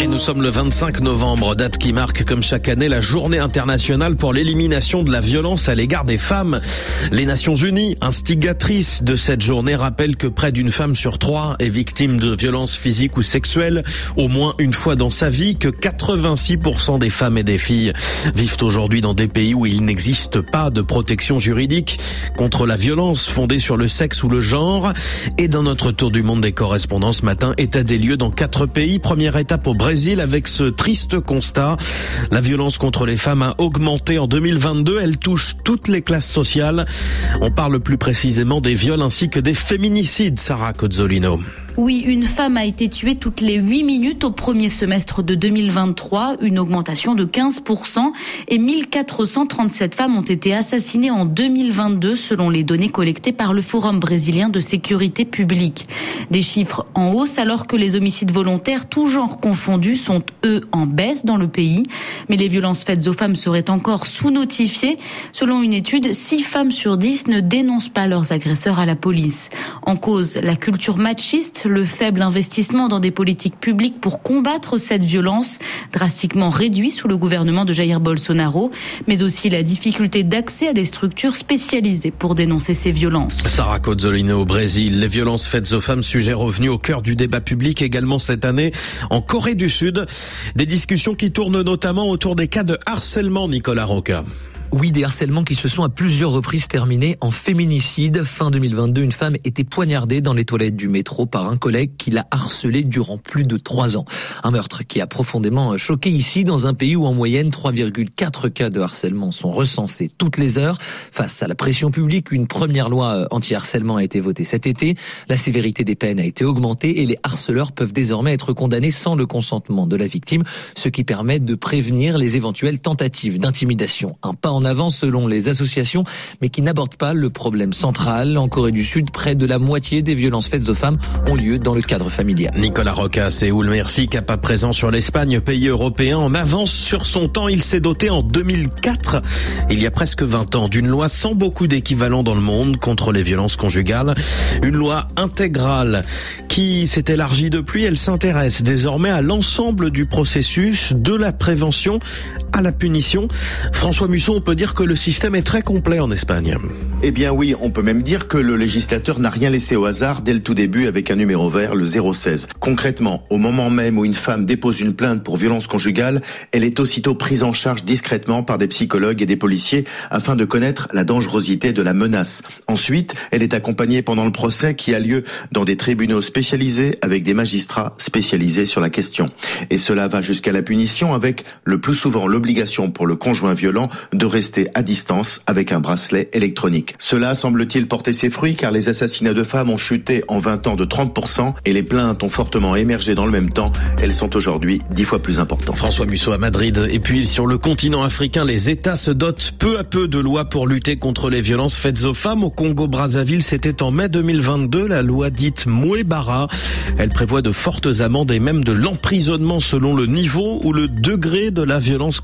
Et nous sommes le 25 novembre, date qui marque comme chaque année la journée internationale pour l'élimination de la violence à l'égard des femmes. Les Nations Unies, instigatrices de cette journée, rappellent que près d'une femme sur trois est victime de violences physiques ou sexuelles au moins une fois dans sa vie, que 86% des femmes et des filles vivent aujourd'hui dans des pays où il n'existe pas de protection juridique contre la violence fondée sur le sexe ou le genre. Et dans notre tour du monde des correspondants ce matin, état des lieux dans quatre pays. Première étape au Brésil avec ce triste constat. La violence contre les femmes a augmenté en 2022. Elle touche toutes les classes sociales. On parle plus précisément des viols ainsi que des féminicides, Sarah Cozzolino. Oui, une femme a été tuée toutes les 8 minutes au premier semestre de 2023, une augmentation de 15%, et 1437 femmes ont été assassinées en 2022 selon les données collectées par le Forum brésilien de sécurité publique. Des chiffres en hausse alors que les homicides volontaires, tous genres confondus, sont eux en baisse dans le pays. Mais les violences faites aux femmes seraient encore sous-notifiées. Selon une étude, 6 femmes sur 10 ne dénoncent pas leurs agresseurs à la police. En cause, la culture machiste, le faible investissement dans des politiques publiques pour combattre cette violence, drastiquement réduit sous le gouvernement de Jair Bolsonaro, mais aussi la difficulté d'accès à des structures spécialisées pour dénoncer ces violences. Sarah Cozzolino au Brésil. Les violences faites aux femmes, sujet revenu au cœur du débat public également cette année en Corée du Sud. Des discussions qui tournent notamment autour des cas de harcèlement, Nicolas Roca. Oui, des harcèlements qui se sont à plusieurs reprises terminés en féminicide. Fin 2022, une femme était poignardée dans les toilettes du métro par un collègue qui l'a harcelée durant plus de trois ans. Un meurtre qui a profondément choqué ici dans un pays où en moyenne 3,4 cas de harcèlement sont recensés toutes les heures. Face à la pression publique, une première loi anti-harcèlement a été votée cet été. La sévérité des peines a été augmentée et les harceleurs peuvent désormais être condamnés sans le consentement de la victime, ce qui permet de prévenir les éventuelles tentatives d'intimidation. Un pas avant selon les associations, mais qui n'aborde pas le problème central. En Corée du Sud, près de la moitié des violences faites aux femmes ont lieu dans le cadre familial. Nicolas Roca, Séoul, merci. Cap à présent sur l'Espagne, pays européen en avance sur son temps. Il s'est doté en 2004, il y a presque 20 ans, d'une loi sans beaucoup d'équivalent dans le monde contre les violences conjugales. Une loi intégrale qui s'est élargie depuis. Elle s'intéresse désormais à l'ensemble du processus de la prévention à la punition. François Musson, on peut dire que le système est très complet en Espagne. Eh bien oui, on peut même dire que le législateur n'a rien laissé au hasard dès le tout début avec un numéro vert, le 016. Concrètement, au moment même où une femme dépose une plainte pour violence conjugale, elle est aussitôt prise en charge discrètement par des psychologues et des policiers afin de connaître la dangerosité de la menace. Ensuite, elle est accompagnée pendant le procès qui a lieu dans des tribunaux spécialisés avec des magistrats spécialisés sur la question. Et cela va jusqu'à la punition avec le plus souvent l'obligation pour le conjoint violent de rester à distance avec un bracelet électronique. Cela semble-t-il porter ses fruits car les assassinats de femmes ont chuté en 20 ans de 30% et les plaintes ont fortement émergé dans le même temps. Elles sont aujourd'hui dix fois plus importantes. François Musso à Madrid. Et puis sur le continent africain, les États se dotent peu à peu de lois pour lutter contre les violences faites aux femmes. Au Congo-Brazzaville, c'était en mai 2022, la loi dite Mouebara. Elle prévoit de fortes amendes et même de l'emprisonnement selon le niveau ou le degré de la violence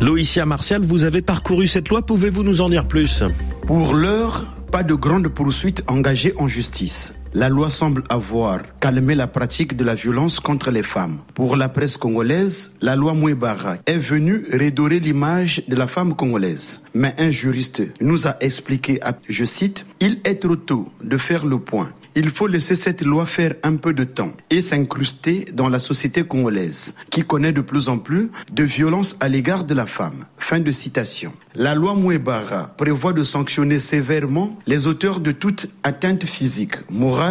Loïcia Martial, vous avez parcouru cette loi, pouvez-vous nous en dire plus? Pour l'heure, pas de grande poursuite engagée en justice. La loi semble avoir calmé la pratique de la violence contre les femmes. Pour la presse congolaise, la loi Mouebara est venue redorer l'image de la femme congolaise. Mais un juriste nous a expliqué, je cite, Il est trop tôt de faire le point. Il faut laisser cette loi faire un peu de temps et s'incruster dans la société congolaise, qui connaît de plus en plus de violences à l'égard de la femme. Fin de citation. La loi Mouebara prévoit de sanctionner sévèrement les auteurs de toute atteinte physique,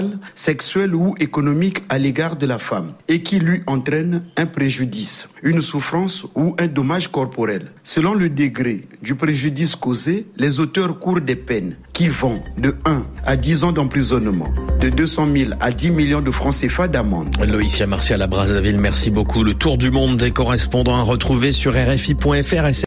morale, sexuelle ou économique à l'égard de la femme et qui lui entraîne un préjudice, une souffrance ou un dommage corporel. Selon le degré du préjudice causé, les auteurs courent des peines qui vont de 1 à 10 ans d'emprisonnement, de 200 000 à 10 millions de francs CFA d'amende. Loïcia Martial à Brazzaville, merci beaucoup. Le tour du monde des correspondants à retrouver sur RFI.fr.